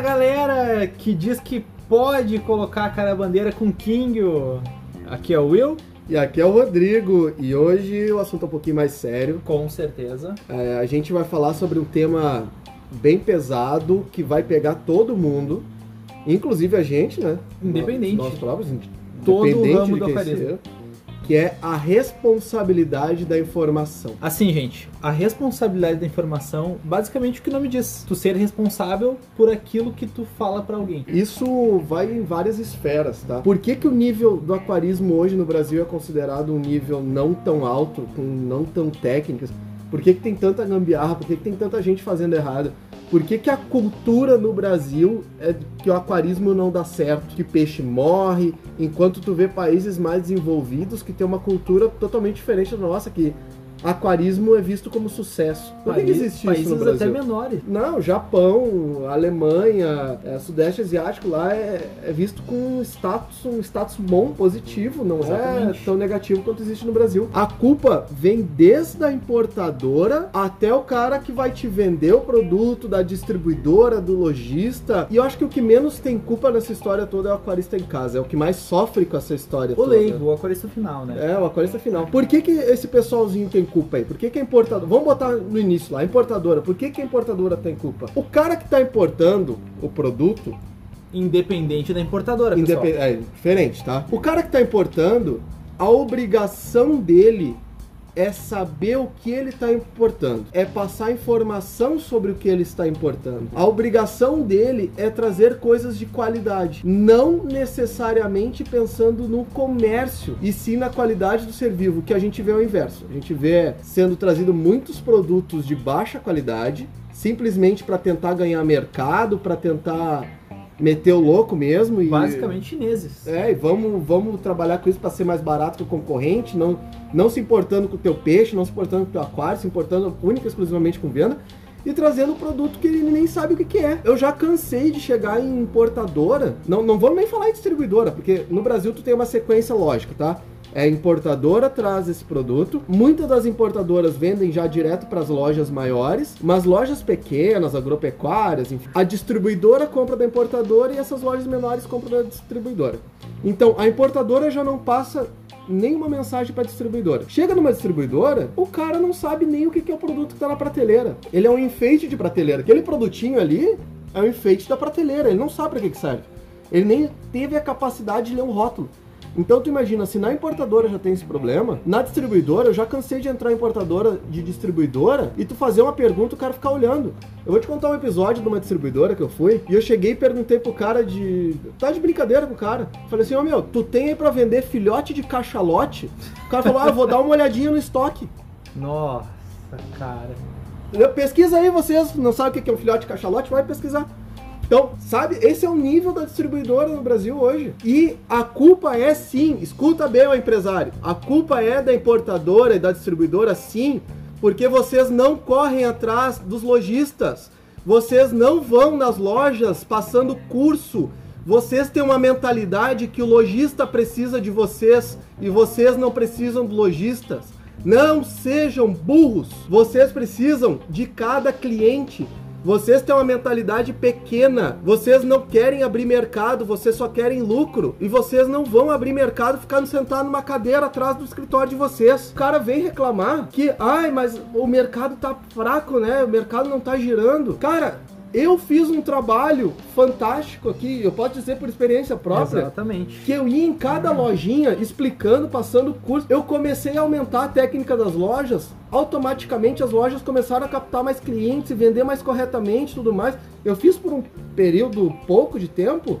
Fala galera que diz que pode colocar a cara bandeira com King. Aqui é o Will. E aqui é o Rodrigo, e hoje o assunto é um pouquinho mais sério. Com certeza. É, a gente vai falar sobre um tema bem pesado que vai pegar todo mundo, inclusive a gente, né? Independente. Nós próprios, Todo independente ramo de do que é a responsabilidade da informação. Assim, gente, a responsabilidade da informação, basicamente o que o nome diz, tu ser responsável por aquilo que tu fala pra alguém. Isso vai em várias esferas, tá? Por que, que o nível do aquarismo hoje no Brasil é considerado um nível não tão alto, com não tão técnicas? Por que, que tem tanta gambiarra? Por que, que tem tanta gente fazendo errado? Por que, que a cultura no Brasil é que o aquarismo não dá certo? Que peixe morre, enquanto tu vê países mais desenvolvidos que tem uma cultura totalmente diferente da nossa, que aquarismo é visto como sucesso. Por que, que existe países isso no Brasil? até menores. Não, Japão, Alemanha, é, Sudeste Asiático lá é, é visto com um status, um status bom, positivo, não Exatamente. é tão negativo quanto existe no Brasil. A culpa vem desde a importadora até o cara que vai te vender o produto, da distribuidora, do lojista. E eu acho que o que menos tem culpa nessa história toda é o aquarista em casa, é o que mais sofre com essa história O toda. leigo, o aquarista final, né? É, o aquarista final. Por que, que esse pessoalzinho tem culpa aí? Por que, que a importadora. Vamos botar no início lá, a importadora. Por que, que a importadora tem culpa? O cara que está importando o produto. Independente da importadora, pessoal. Independ... É diferente, tá? O cara que está importando, a obrigação dele é saber o que ele está importando, é passar informação sobre o que ele está importando. A obrigação dele é trazer coisas de qualidade, não necessariamente pensando no comércio, e sim na qualidade do ser vivo, que a gente vê ao inverso. A gente vê sendo trazido muitos produtos de baixa qualidade, simplesmente para tentar ganhar mercado, para tentar meter o louco mesmo e Basicamente chineses. é, e vamos, vamos trabalhar com isso para ser mais barato que o concorrente, não, não se importando com o teu peixe, não se importando com o teu aquário, se importando única e exclusivamente com venda e trazendo um produto que ele nem sabe o que, que é. Eu já cansei de chegar em importadora, não, não vamos nem falar em distribuidora, porque no Brasil tu tem uma sequência lógica, tá? É, importadora traz esse produto. Muitas das importadoras vendem já direto para as lojas maiores, mas lojas pequenas, agropecuárias, enfim. A distribuidora compra da importadora e essas lojas menores compram da distribuidora. Então, a importadora já não passa nenhuma mensagem para distribuidora. Chega numa distribuidora, o cara não sabe nem o que é o produto que está na prateleira. Ele é um enfeite de prateleira. Aquele produtinho ali é um enfeite da prateleira. Ele não sabe para que, que serve. Ele nem teve a capacidade de ler um rótulo. Então tu imagina, se na importadora já tem esse problema, na distribuidora, eu já cansei de entrar em importadora de distribuidora e tu fazer uma pergunta e o cara ficar olhando. Eu vou te contar um episódio de uma distribuidora que eu fui e eu cheguei e perguntei pro cara de. Tá de brincadeira com o cara. Falei assim, ô meu, tu tem aí pra vender filhote de cachalote? O cara falou, ah, vou dar uma olhadinha no estoque. Nossa, cara. Pesquisa aí, vocês não sabem o que é um filhote de cachalote? Vai pesquisar. Então, sabe, esse é o nível da distribuidora no Brasil hoje. E a culpa é sim, escuta bem o empresário, a culpa é da importadora e da distribuidora sim, porque vocês não correm atrás dos lojistas. Vocês não vão nas lojas passando curso. Vocês têm uma mentalidade que o lojista precisa de vocês e vocês não precisam dos lojistas. Não sejam burros. Vocês precisam de cada cliente. Vocês têm uma mentalidade pequena. Vocês não querem abrir mercado, vocês só querem lucro. E vocês não vão abrir mercado ficando sentado numa cadeira atrás do escritório de vocês. O cara vem reclamar que, ai, mas o mercado tá fraco, né? O mercado não tá girando. Cara, eu fiz um trabalho fantástico aqui, eu posso dizer por experiência própria Exatamente. que eu ia em cada lojinha explicando, passando curso. Eu comecei a aumentar a técnica das lojas. Automaticamente as lojas começaram a captar mais clientes e vender mais corretamente e tudo mais. Eu fiz por um período pouco de tempo.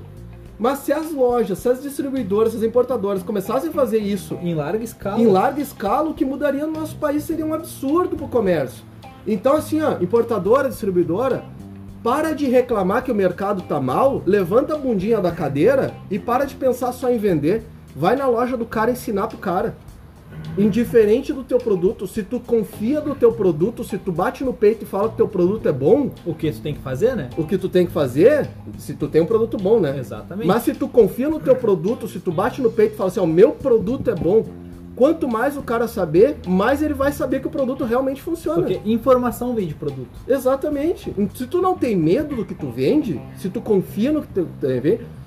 Mas se as lojas, se as distribuidoras, se as importadoras começassem a fazer isso Em larga escala. em larga escala, o que mudaria no nosso país seria um absurdo pro comércio. Então, assim, ó, importadora, distribuidora, para de reclamar que o mercado tá mal, levanta a bundinha da cadeira e para de pensar só em vender. Vai na loja do cara ensinar pro cara. Indiferente do teu produto, se tu confia no teu produto, se tu bate no peito e fala que teu produto é bom, O que tu tem que fazer, né? o que tu tem que fazer, se tu tem um produto bom, né? Exatamente. Mas se tu confia no teu produto, se tu bate no peito e fala assim, ó, meu produto é bom, Quanto mais o cara saber, mais ele vai saber que o produto realmente funciona. Porque informação vem de produto. Exatamente. Se tu não tem medo do que tu vende, se tu confia no que tu,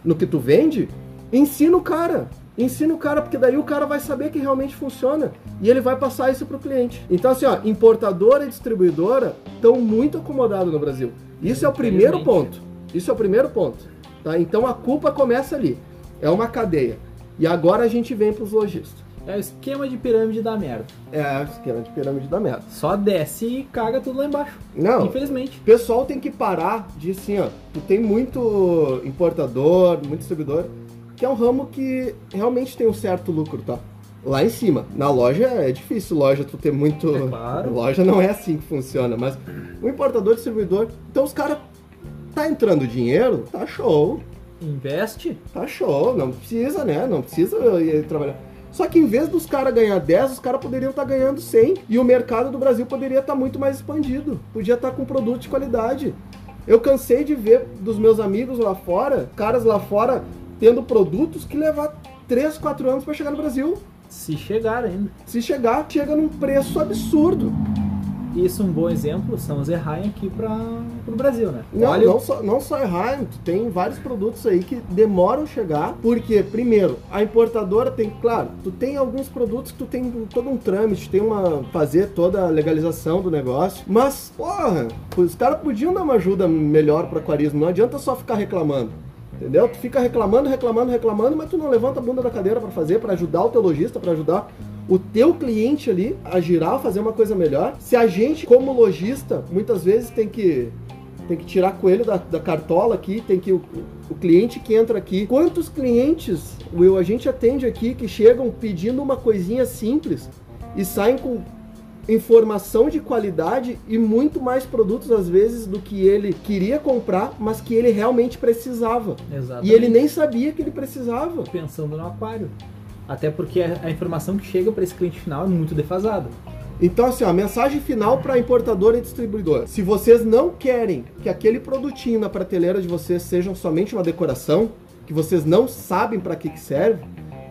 no que tu vende, ensina o cara. Ensina o cara, porque daí o cara vai saber que realmente funciona e ele vai passar isso pro cliente. Então, assim, ó, importadora e distribuidora estão muito acomodados no Brasil. Isso é o primeiro ponto. Isso é o primeiro ponto. Tá? Então a culpa começa ali. É uma cadeia. E agora a gente vem para os lojistas. É o esquema de pirâmide da merda. É o esquema de pirâmide da merda. Só desce e caga tudo lá embaixo. Não. Infelizmente. O pessoal tem que parar de assim, ó. Tu tem muito importador, muito distribuidor, que é um ramo que realmente tem um certo lucro, tá? Lá em cima. Na loja é difícil, loja tu ter muito. É claro. Loja não é assim que funciona, mas o importador, distribuidor. Então os caras. Tá entrando dinheiro, tá show. Investe. Tá show, não precisa, né? Não precisa ir trabalhar. Só que em vez dos caras ganhar 10, os caras poderiam estar tá ganhando 100 e o mercado do Brasil poderia estar tá muito mais expandido. Podia estar tá com produto de qualidade. Eu cansei de ver dos meus amigos lá fora, caras lá fora tendo produtos que levar 3, 4 anos para chegar no Brasil. Se chegar ainda. Se chegar, chega num preço absurdo. Isso um bom exemplo são os Erraim aqui para o Brasil, né? Não, Olha... não só, não só Erraim, tem vários produtos aí que demoram chegar, porque, primeiro, a importadora tem, claro, tu tem alguns produtos que tu tem todo um trâmite, tem uma, fazer toda a legalização do negócio, mas, porra, os caras podiam dar uma ajuda melhor para aquarismo, não adianta só ficar reclamando. Entendeu? Tu fica reclamando, reclamando, reclamando, mas tu não levanta a bunda da cadeira para fazer, para ajudar o teu lojista, para ajudar o teu cliente ali a girar, fazer uma coisa melhor. Se a gente, como lojista, muitas vezes tem que tem que tirar coelho da, da cartola aqui, tem que o, o cliente que entra aqui. Quantos clientes, Will, a gente atende aqui que chegam pedindo uma coisinha simples e saem com informação de qualidade e muito mais produtos às vezes do que ele queria comprar, mas que ele realmente precisava. Exatamente. E ele nem sabia que ele precisava. Pensando no aquário. Até porque a, informação que chega para esse cliente final é muito defasada. Então, assim, a mensagem final para importador e distribuidor. Se vocês não querem que aquele produtinho na prateleira de vocês seja somente uma decoração, que vocês não sabem para que, que serve,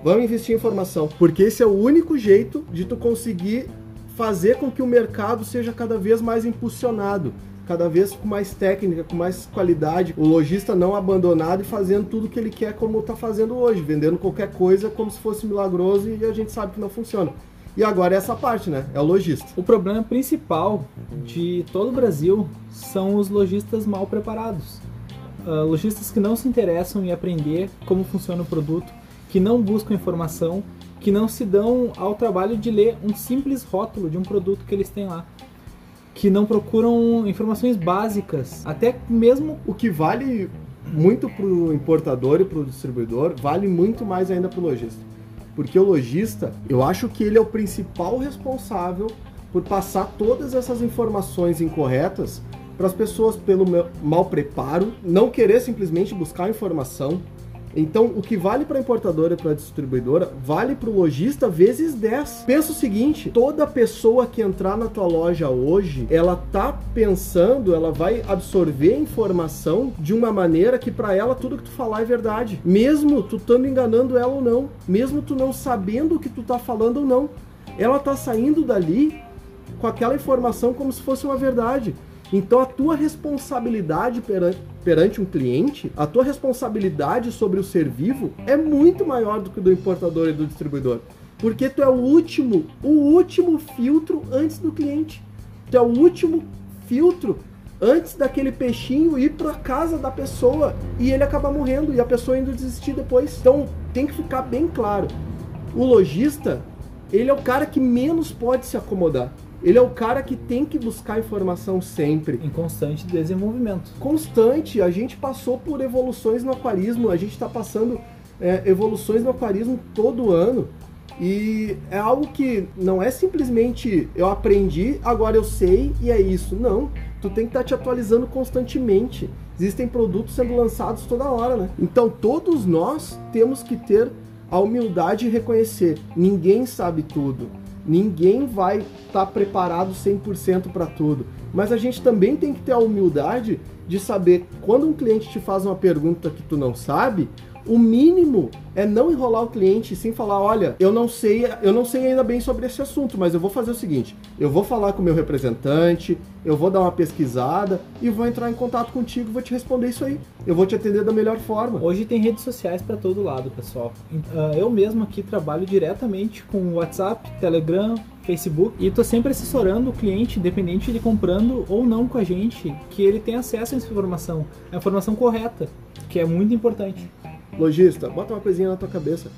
vamos investir em informação. Porque esse é o único jeito de tu conseguir fazer com que o mercado seja cada vez mais impulsionado cada vez com mais técnica, com mais qualidade, o lojista não abandonado e fazendo tudo que ele quer como está fazendo hoje, vendendo qualquer coisa como se fosse milagroso e a gente sabe que não funciona. E agora é essa parte, né? É o lojista. O problema principal de todo o Brasil são os lojistas mal preparados. Uh, lojistas que não se interessam em aprender como funciona o produto, que não buscam informação, que não se dão ao trabalho de ler um simples rótulo de um produto que eles têm lá que não procuram informações básicas, até mesmo o que vale muito para o importador e para o distribuidor, vale muito mais ainda para o lojista. Porque o lojista, eu acho que ele é o principal responsável por passar todas essas informações incorretas para as pessoas pelo mau preparo, não querer simplesmente buscar informação, então, o que vale para a importadora e para a distribuidora, vale para o lojista vezes 10. Pensa o seguinte, toda pessoa que entrar na tua loja hoje, ela tá pensando, ela vai absorver informação de uma maneira que para ela tudo que tu falar é verdade. Mesmo tu estando enganando ela ou não, mesmo tu não sabendo o que tu tá falando ou não. Ela tá saindo dali com aquela informação como se fosse uma verdade. Então a tua responsabilidade perante, um cliente, a tua responsabilidade sobre o ser vivo é muito maior do que do importador e do distribuidor. Porque tu é o último, o último filtro antes do cliente. Tu é o último filtro antes daquele peixinho ir para casa da pessoa e ele acabar morrendo e a pessoa indo desistir depois. Então tem que ficar bem claro. O lojista, ele é o cara que menos pode se acomodar. Ele é o cara que tem que buscar informação sempre. Em constante desenvolvimento. Constante. A gente passou por evoluções no aquarismo, a gente está passando é, evoluções no aquarismo todo ano. E é algo que não é simplesmente eu aprendi, agora eu sei e é isso. Não. Tu tem que estar tá te atualizando constantemente. Existem produtos sendo lançados toda hora, né? Então todos nós temos que ter a humildade de reconhecer: ninguém sabe tudo Ninguém vai estar tá preparado 100% para tudo. Mas a gente também tem que ter a humildade de saber quando um cliente te faz uma pergunta que tu não sabe, O mínimo é não enrolar o cliente, sim falar, olha, eu não sei, eu não sei ainda bem sobre esse assunto, mas eu vou fazer o seguinte, eu vou falar com o meu representante, eu vou dar uma pesquisada e vou entrar em contato contigo, vou te responder isso aí. Eu vou te atender da melhor forma. Hoje tem redes sociais para todo lado, pessoal. Ah, eu mesmo aqui trabalho diretamente com WhatsApp, Telegram, Facebook e tô sempre assessorando o cliente, independente de comprando ou não com a gente, que ele tenha acesso a essa informação, a informação correta, que é muito importante. Lojista, bota uma coisinha na tua cabeça.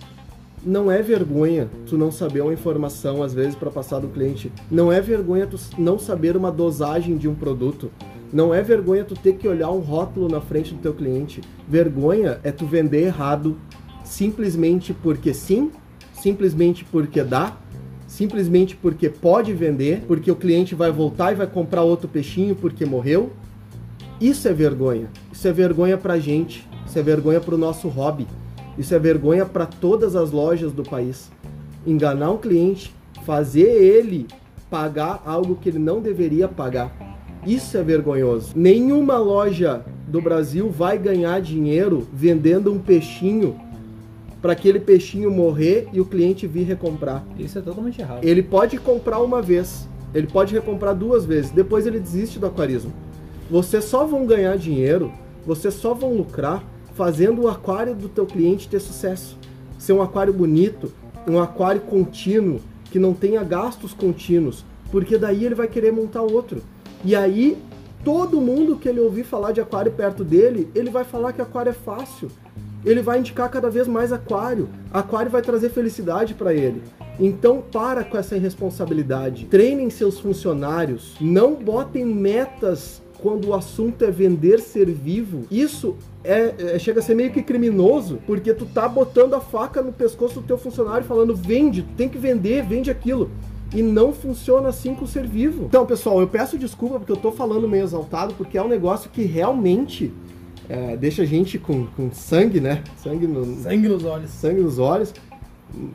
Não é vergonha tu não saber uma informação, às vezes, para passar do cliente. Não é vergonha tu não saber uma dosagem de um produto. Não é vergonha tu ter que olhar um rótulo na frente do teu cliente. Vergonha é tu vender errado simplesmente porque sim, simplesmente porque dá, simplesmente porque pode vender, porque o cliente vai voltar e vai comprar outro peixinho porque morreu. Isso é vergonha. Isso é vergonha pra gente. Isso é vergonha pro nosso hobby. Isso é vergonha para todas as lojas do país. Enganar um cliente, fazer ele pagar algo que ele não deveria pagar. Isso é vergonhoso. Nenhuma loja do Brasil vai ganhar dinheiro vendendo um peixinho para aquele peixinho morrer e o cliente vir recomprar. Isso é totalmente errado. Ele pode comprar uma vez, ele pode recomprar duas vezes, depois ele desiste do aquarismo. Vocês só vão ganhar dinheiro, vocês só vão lucrar fazendo o aquário do teu cliente ter sucesso. Ser um aquário bonito, um aquário contínuo, que não tenha gastos contínuos, porque daí ele vai querer montar outro. E aí, todo mundo que ele ouvir falar de aquário perto dele, ele vai falar que aquário é fácil ele vai indicar cada vez mais aquário. Aquário vai trazer felicidade para ele. Então para com essa irresponsabilidade. Treinem seus funcionários. Não botem metas quando o assunto é vender ser vivo. Isso é, é, chega a ser meio que criminoso, porque tu tá botando a faca no pescoço do teu funcionário falando vende, tem que vender, vende aquilo. E não funciona assim com o ser vivo. Então, pessoal, eu peço desculpa porque eu tô falando meio exaltado, porque é um negócio que realmente é, deixa a gente com, com sangue, né? Sangue, no, sangue nos olhos. Sangue nos olhos.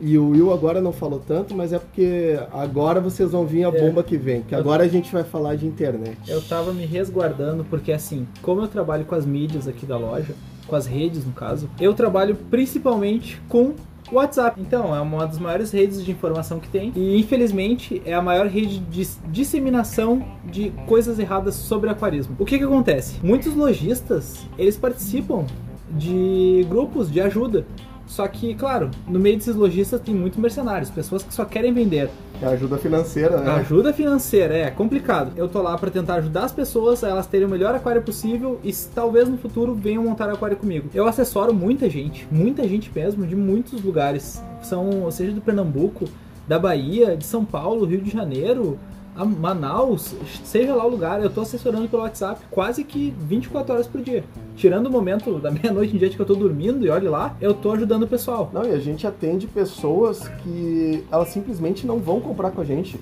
E o Will agora não falou tanto, mas é porque agora vocês vão vir a é. bomba é, que vem, que agora a gente vai falar de internet. Eu tava me resguardando porque assim, como eu trabalho com as mídias aqui da loja, com as redes no caso, eu trabalho principalmente com WhatsApp. Então, é uma das maiores redes de informação que tem e infelizmente é a maior rede de disseminação de coisas erradas sobre aquarismo. O que que acontece? Muitos lojistas, eles participam de grupos de ajuda só que, claro, no meio desses lojistas tem muitos mercenários, pessoas que só querem vender. É ajuda financeira, né? Ajuda financeira, é complicado. Eu tô lá para tentar ajudar as pessoas a elas terem o melhor aquário possível e talvez no futuro venham montar aquário comigo. Eu assessoro muita gente, muita gente mesmo, de muitos lugares. São, seja do Pernambuco, da Bahia, de São Paulo, Rio de Janeiro, a Manaus, seja lá o lugar, eu tô assessorando pelo WhatsApp quase que 24 horas por dia. Tirando o momento da meia-noite em dia que eu tô dormindo e olhe lá, eu tô ajudando o pessoal. Não, e a gente atende pessoas que elas simplesmente não vão comprar com a gente.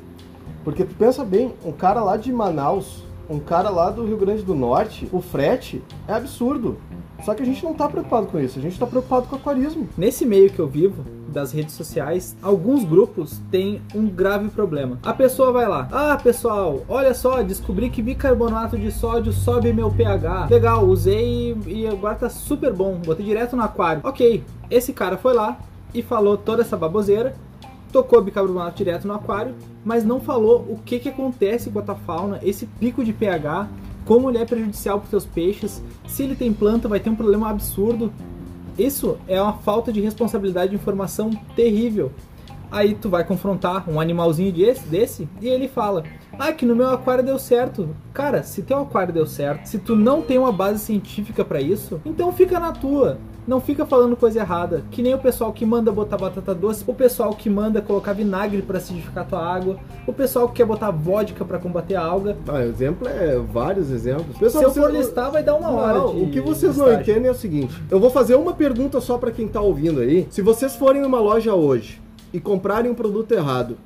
Porque tu pensa bem, um cara lá de Manaus, um cara lá do Rio Grande do Norte, o frete é absurdo. Só que a gente não tá preocupado com isso, a gente tá preocupado com o aquarismo. Nesse meio que eu vivo, das redes sociais, alguns grupos têm um grave problema. A pessoa vai lá, ah pessoal, olha só, descobri que bicarbonato de sódio sobe meu pH. Legal, usei e agora tá super bom, botei direto no aquário. Ok, esse cara foi lá e falou toda essa baboseira, tocou bicarbonato direto no aquário, mas não falou o que, que acontece com a fauna, esse pico de pH, como ele é prejudicial para os teus peixes, se ele tem planta vai ter um problema absurdo. Isso é uma falta de responsabilidade de informação terrível. Aí tu vai confrontar um animalzinho desse, desse e ele fala: Ah, que no meu aquário deu certo. Cara, se teu aquário deu certo, se tu não tem uma base científica para isso, então fica na tua. Não fica falando coisa errada, que nem o pessoal que manda botar batata doce, o pessoal que manda colocar vinagre para acidificar tua água, o pessoal que quer botar vodka para combater a alga. Ah, exemplo é vários exemplos. Pessoal, Se eu for listar, vai dar uma hora. Não, o que vocês não entendem é o seguinte: eu vou fazer uma pergunta só para quem tá ouvindo aí. Se vocês forem numa loja hoje e comprarem um produto errado,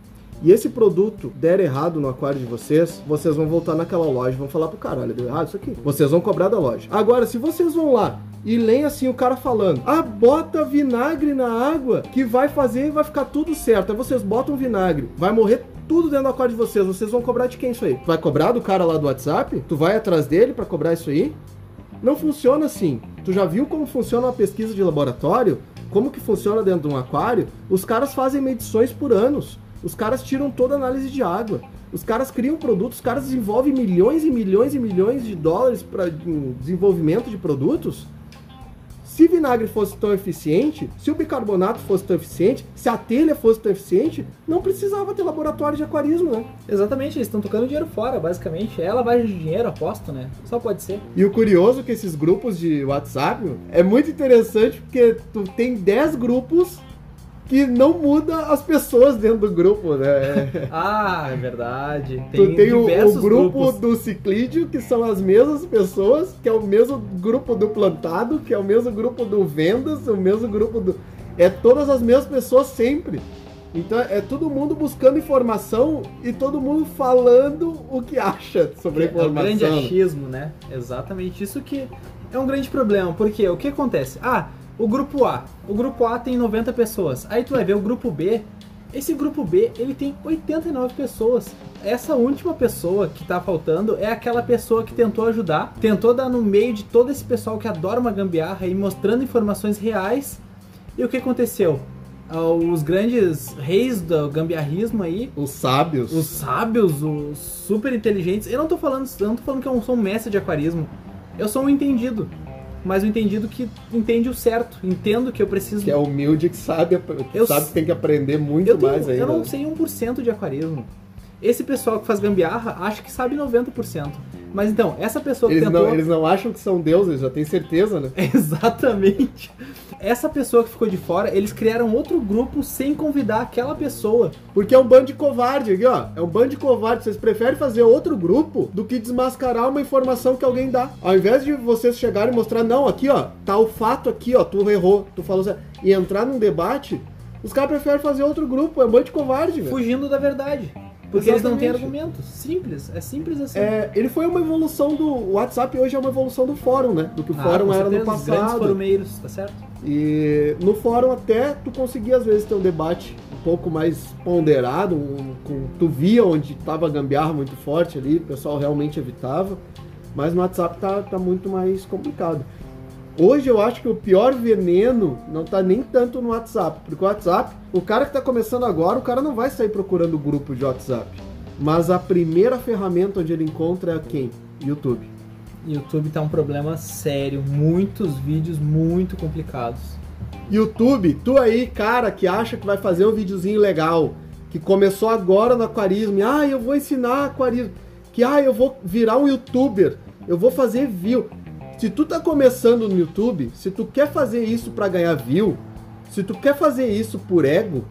e esse produto der errado no aquário de vocês, vocês vão voltar naquela loja e vão falar pro cara, olha, deu errado isso aqui. Vocês vão cobrar da loja. Agora, se vocês vão lá e leem assim o cara falando: "Ah, bota vinagre na água que vai fazer e vai ficar tudo certo". Aí vocês botam vinagre, vai morrer tudo dentro do aquário de vocês. Vocês vão cobrar de quem isso aí? Vai cobrar do cara lá do WhatsApp? Tu vai atrás dele para cobrar isso aí? Não funciona assim. Tu já viu como funciona uma pesquisa de laboratório? Como que funciona dentro de um aquário? Os caras fazem medições por anos. Os caras tiram toda a análise de água. Os caras criam produtos, os caras desenvolvem milhões e milhões e milhões de dólares para desenvolvimento de produtos se vinagre fosse tão eficiente, se o bicarbonato fosse tão eficiente, se a telha fosse tão eficiente, não precisava ter laboratório de aquarismo, né? Exatamente, eles estão tocando dinheiro fora, basicamente. É lavagem de dinheiro, aposto, né? Só pode ser. E o curioso é que esses grupos de WhatsApp é muito interessante porque tu tem 10 grupos que não muda as pessoas dentro do grupo, né? ah, é verdade. Tem tu tem o, o, grupo grupos. do ciclídeo, que são as mesmas pessoas, que é o mesmo grupo do plantado, que é o mesmo grupo do vendas, o mesmo grupo do. É todas as mesmas pessoas sempre. Então é todo mundo buscando informação e todo mundo falando o que acha sobre a informação. É um grande achismo, né? Exatamente. Isso que é um grande problema. Porque o que acontece? Ah, o grupo A. O grupo A tem 90 pessoas. Aí tu vai ver o grupo B. Esse grupo B, ele tem 89 pessoas. Essa última pessoa que tá faltando é aquela pessoa que tentou ajudar, tentou dar no meio de todo esse pessoal que adora uma gambiarra e mostrando informações reais. E o que aconteceu? Ah, os grandes reis do gambiarrismo aí. Os sábios. Os sábios, os super inteligentes. Eu não tô falando, eu não tô falando que eu sou um mestre de aquarismo. Eu sou um entendido mas o entendido que entende o certo, entendo que eu preciso. Que é humilde, que sabe, que eu sabe que tem que aprender muito eu tenho, mais ainda. Eu não sei 1% de aquarismo. Esse pessoal que faz gambiarra acha que sabe 90%. Mas então, essa pessoa eles que tentou... Não, eles não acham que são deuses, já tem certeza, né? Exatamente. Essa pessoa que ficou de fora, eles criaram outro grupo sem convidar aquela pessoa. Porque é um bando de covarde aqui, ó. É um bando de covarde. Vocês preferem fazer outro grupo do que desmascarar uma informação que alguém dá. Ao invés de vocês chegarem e mostrar, não, aqui, ó, tá o fato aqui, ó, tu errou, tu falou certo. E entrar num debate, os caras preferem fazer outro grupo. É um bando de covarde, velho. Fugindo da verdade. Porque Exatamente. eles não têm argumentos. Simples, é simples assim. É, ele foi uma evolução do. O WhatsApp hoje é uma evolução do fórum, né? Do que o ah, fórum era no passado. Grandes forumeiros, tá certo? E no fórum até tu conseguia às vezes ter um debate um pouco mais ponderado, um, com, tu via onde tava a gambiarra muito forte ali, o pessoal realmente evitava. Mas no WhatsApp tá, tá muito mais complicado. Hoje eu acho que o pior veneno não tá nem tanto no WhatsApp, porque o WhatsApp, o cara que tá começando agora, o cara não vai sair procurando grupo de WhatsApp. Mas a primeira ferramenta onde ele encontra é quem? YouTube. YouTube tá um problema sério, muitos vídeos muito complicados. YouTube, tu aí, cara, que acha que vai fazer um videozinho legal, que começou agora no aquarismo, e, ah, eu vou ensinar aquarismo, que ah, eu vou virar um youtuber, eu vou fazer view. Se tu tá começando no YouTube, se tu quer fazer isso para ganhar view, se tu quer fazer isso por ego,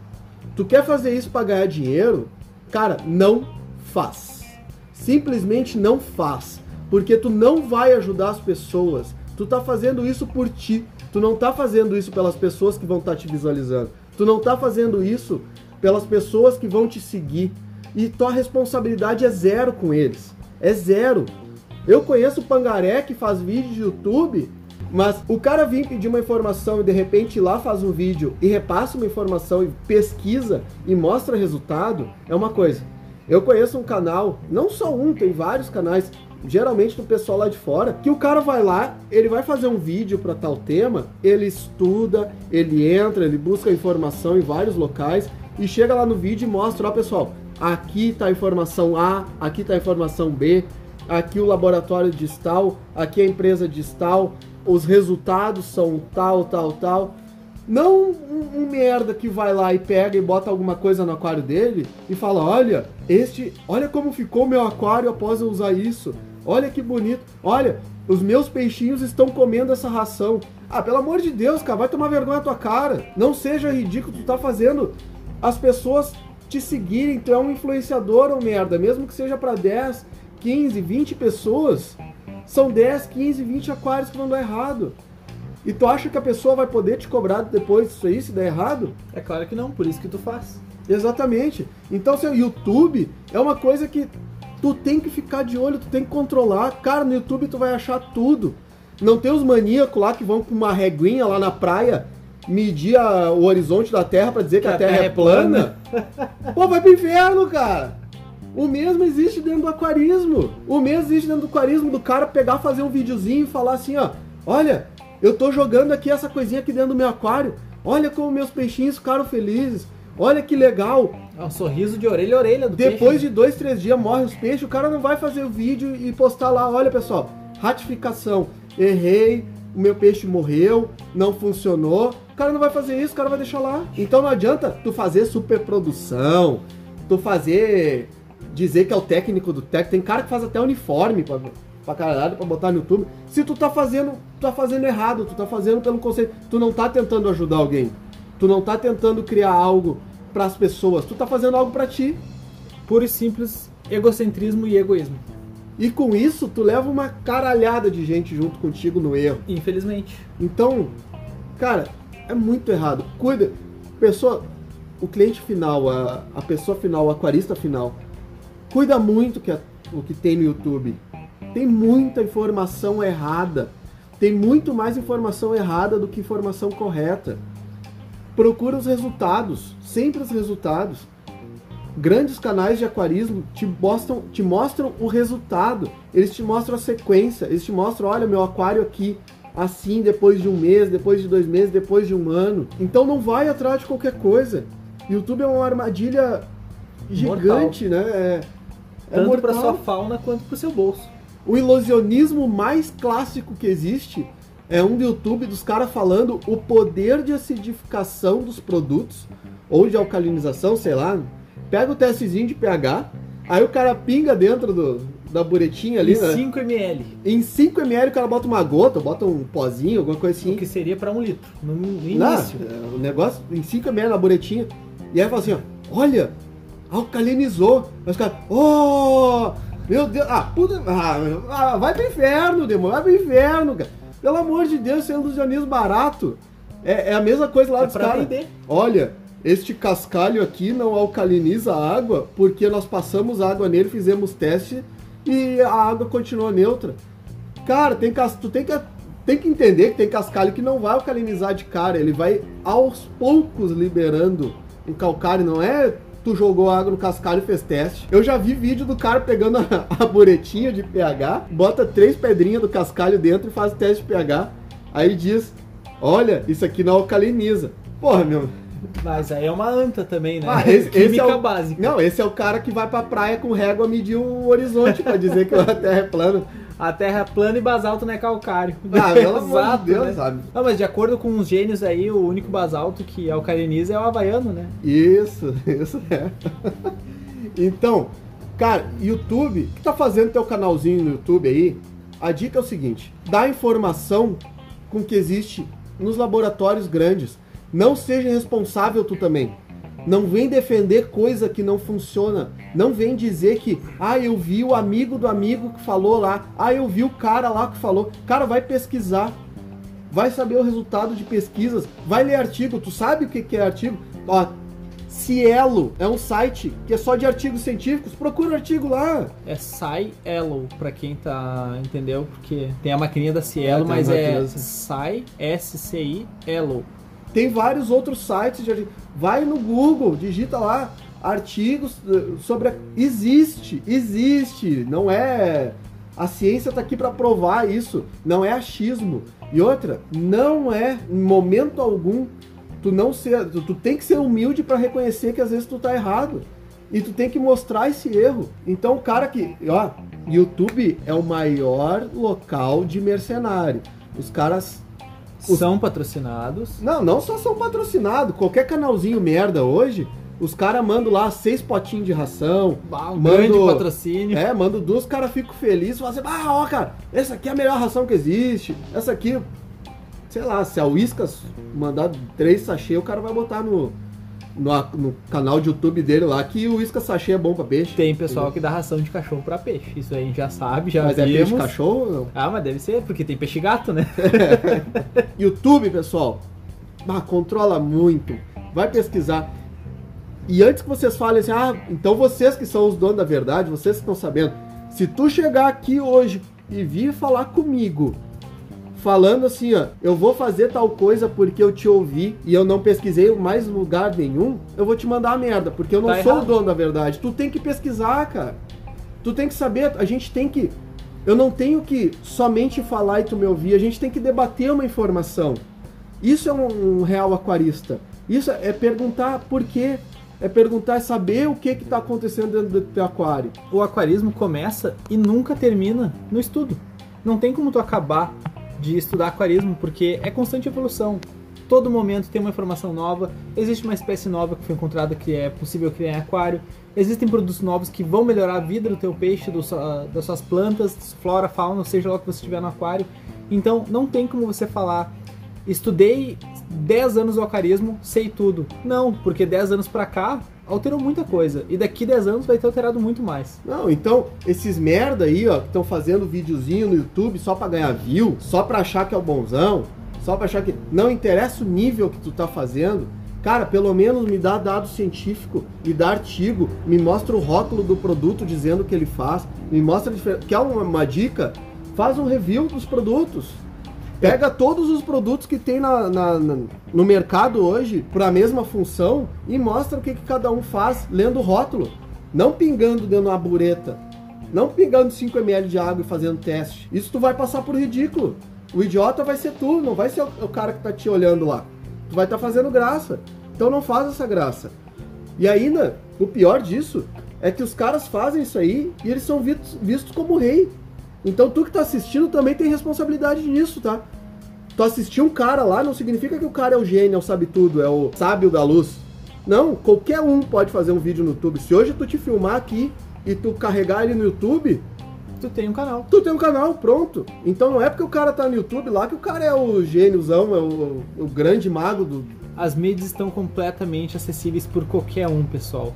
tu quer fazer isso para ganhar dinheiro, cara, não faz. Simplesmente não faz, porque tu não vai ajudar as pessoas. Tu tá fazendo isso por ti. Tu não tá fazendo isso pelas pessoas que vão estar tá te visualizando. Tu não tá fazendo isso pelas pessoas que vão te seguir. E tua responsabilidade é zero com eles. É zero. Eu conheço o Pangaré que faz vídeo de YouTube, mas o cara vir pedir uma informação e de repente lá faz um vídeo e repassa uma informação e pesquisa e mostra resultado, é uma coisa. Eu conheço um canal, não só um, tem vários canais, geralmente do pessoal lá de fora, que o cara vai lá, ele vai fazer um vídeo para tal tema, ele estuda, ele entra, ele busca informação em vários locais e chega lá no vídeo e mostra, ó pessoal, aqui tá a informação A, aqui tá a informação B, aqui o laboratório distal, aqui a empresa distal, os resultados são tal, tal, tal. Não um, um, merda que vai lá e pega e bota alguma coisa no aquário dele e fala: olha, este, olha como ficou meu aquário após eu usar isso. Olha que bonito. Olha, os meus peixinhos estão comendo essa ração. Ah, pelo amor de Deus, cara, vai tomar vergonha na tua cara. Não seja ridículo, tu tá fazendo as pessoas te seguirem, tu é um influenciador ou merda, mesmo que seja para 10, 15, 20 pessoas, são 10, 15, 20 aquários que vão dar errado. E tu acha que a pessoa vai poder te cobrar depois disso aí se der errado? É claro que não, por isso que tu faz. Exatamente. Então, seu YouTube é uma coisa que tu tem que ficar de olho, tu tem que controlar. Cara, no YouTube tu vai achar tudo. Não tem os maníacos lá que vão com uma reguinha lá na praia medir a, o horizonte da Terra para dizer que, que, a Terra, terra é plana. plana. Pô, vai pro inferno, cara. O mesmo existe dentro do aquarismo. O mesmo existe dentro do aquarismo do cara pegar, fazer um videozinho e falar assim, ó, olha, eu tô jogando aqui essa coisinha aqui dentro do meu aquário. Olha como meus peixinhos ficaram felizes. Olha que legal. É um sorriso de orelha a orelha do Depois peixe. de dois, três dias morre os peixes, o cara não vai fazer o vídeo e postar lá, olha pessoal, ratificação, errei, o meu peixe morreu, não funcionou. O cara não vai fazer isso, o cara vai deixar lá. Então não adianta tu fazer superprodução, tu fazer dizer que é o técnico do técnico. Tem cara que faz até uniforme pra, pra caralho, pra botar no YouTube. Se tu tá fazendo, tu tá fazendo errado, tu tá fazendo pelo conceito, tu não tá tentando ajudar alguém. Tu não tá tentando criar algo para as pessoas, tu tá fazendo algo para ti. Puro e simples egocentrismo e egoísmo. E com isso, tu leva uma caralhada de gente junto contigo no erro. Infelizmente. Então, cara, é muito errado. Cuida. Pessoa, o cliente final, a, a pessoa final, o aquarista final, cuida muito que a, o que tem no YouTube. Tem muita informação errada. Tem muito mais informação errada do que informação correta. Procura os resultados, sempre os resultados. Grandes canais de aquarismo te mostram, te mostram o resultado. Eles te mostram a sequência. Eles te mostram, olha, meu aquário aqui assim depois de um mês, depois de dois meses, depois de um ano. Então não vai atrás de qualquer coisa. YouTube é uma armadilha gigante, né? É, é Tanto mortal. para sua fauna quanto para o seu bolso. O ilusionismo mais clássico que existe é um do YouTube dos caras falando o poder de acidificação dos produtos ou de alcalinização, sei lá. Pega o testezinho de pH, aí o cara pinga dentro do, da buretinha ali, E né? 5 ml, Em 5 ml o cara bota uma gota, bota um pozinho, alguma coisa assim. o que seria para um litro, no no Não, início. é, o negócio em 5 ml na buretinha. E aí fala assim, ó, olha, alcalinizou. Os caras, oh, meu Deus, ah, puta, ah, ah, vai pro inferno, demônio, vai pro inferno, cara. Pelo amor de Deus, isso é ilusionismo barato. É, é a mesma coisa lá É dos caras. Olha, este cascalho aqui não alcaliniza a água porque nós passamos água nele, fizemos teste e a água continuou neutra. Cara, tem cas... tu tem que, tem que entender que tem cascalho que não vai alcalinizar de cara, ele vai aos poucos liberando o calcário, não é tu jogou água no cascalho e fez teste. Eu já vi vídeo do cara pegando a, a buretinha de pH, bota três pedrinhas do cascalho dentro e faz teste de pH. Aí diz, olha, isso aqui não alcaliniza. Porra, meu, Mas aí é uma anta também, né? ah, esse, esse Química é o, básica. Não, esse é o cara que vai pra praia com régua medir o horizonte pra dizer que a Terra é plana. A terra é plana e basalto não é calcário. Ah, pelo amor de Deus, né? sabe? Não, mas de acordo com os gênios aí, o único basalto que alcaliniza é o havaiano, né? Isso, isso é. Então, cara, YouTube, o que tá fazendo teu canalzinho no YouTube aí? A dica é o seguinte: dá informação com o que existe nos laboratórios grandes. Não seja responsável tu também. Não vem defender coisa que não funciona. Não vem dizer que, ah, eu vi o amigo do amigo que falou lá. Ah, eu vi o cara lá que falou. Cara, vai pesquisar. Vai saber o resultado de pesquisas. Vai ler artigo. Tu sabe o que é artigo? Ó, Cielo é um site que é só de artigos científicos. Procura o artigo lá. É Sai Elo, pra quem tá. Entendeu? Porque tem a maquininha da É, Cielo, a mas é maquininha da- Sai S-C-I Elo. Tem vários outros sites de. Vai no Google, digita lá artigos eh, sobre a... existe, existe, não é a ciência tá aqui para provar isso, não é achismo. E outra, não é em momento algum tu não ser, tu, tu tem que ser humilde para reconhecer que às vezes tu tá errado. E tu tem que mostrar esse erro. Então o cara que, ó, YouTube é o maior local de mercenário. Os caras Os- São patrocinados. não, não só são patrocinados. Qualquer canalzinho merda hoje, os caras mandam lá seis potinhos de ração. Bah, um Mando- grande patrocínio. É, mando duas, os caras ficam felizes. Falam assim, ah, ó, cara, essa aqui é a melhor ração que existe. Essa aqui, sei lá, se a Whiskas mandar três sachê, o cara vai botar no, no, no canal de YouTube dele lá que o Whiskas sachê é bom pra peixe. Tem pessoal que dá ração de cachorro pra peixe. Isso aí a gente já sabe, já Mas é vimos. peixe cachorro ou não? Ah, mas deve ser, porque tem peixe gato, né? YouTube, pessoal, ah, controla muito. Vai pesquisar. E antes que vocês falem assim, ah, então vocês que são os donos da verdade, vocês que estão sabendo, se tu chegar aqui hoje e vir falar comigo falando assim, ó, eu vou fazer tal coisa porque eu te ouvi e eu não pesquisei mais lugar nenhum, eu vou te mandar a merda, porque eu não Tá sou errado. o dono da verdade. Tu tem que pesquisar, cara. Tu tem que saber, a gente tem que. Eu não tenho que somente falar e tu me ouvir, a gente tem que debater uma informação. Isso é um, um real aquarista. Isso é perguntar por quê. É perguntar, é saber o que está acontecendo dentro do teu aquário. O aquarismo começa e nunca termina no estudo. Não tem como tu acabar de estudar aquarismo porque é constante evolução. Todo momento tem uma informação nova, existe uma espécie nova que foi encontrada que é possível criar em aquário, existem produtos novos que vão melhorar a vida do teu peixe, do das suas plantas, flora, fauna, seja lá o que você tiver no aquário. Então não tem como você falar, estudei 10 anos o aquarismo, sei tudo. Não, porque 10 anos pra cá alterou muita coisa e daqui 10 anos vai ter alterado muito mais. Não, então, esses merda aí, ó, que estão fazendo videozinho no YouTube só pra ganhar view, só pra achar que é o bonzão, só pra achar que. Não interessa o nível que tu tá fazendo. Cara, pelo menos me dá dado científico, me dá artigo, me mostra o rótulo do produto dizendo o que ele faz, me mostra a diferença. Quer uma, uma dica? Faz um review dos produtos. Pega todos os produtos que tem na, na- na- no mercado hoje para a mesma função e mostra o que, que cada um faz lendo o rótulo. Não pingando dentro de uma bureta. Não pingando 5 ml de água e fazendo teste. Isso tu vai passar por ridículo. O idiota vai ser tu, não vai ser o, o cara que tá te olhando lá. Tu vai estar fazendo graça. Então não faz essa graça. E ainda, o pior disso é que os caras fazem isso aí e eles são vistos, vistos como rei. Então tu que tá assistindo também tem responsabilidade nisso, tá? Tu assistir um cara lá não significa que o cara é o gênio, é o sabe tudo, é o sábio da luz. Não, qualquer um pode fazer um vídeo no YouTube. Se hoje tu te filmar aqui e tu carregar ele no YouTube, Tu tem um canal. tu tem um canal, pronto. Então não é porque o cara tá no YouTube lá que o cara é o gêniozão, é o, o grande mago do, As mídias estão completamente acessíveis por qualquer um, pessoal.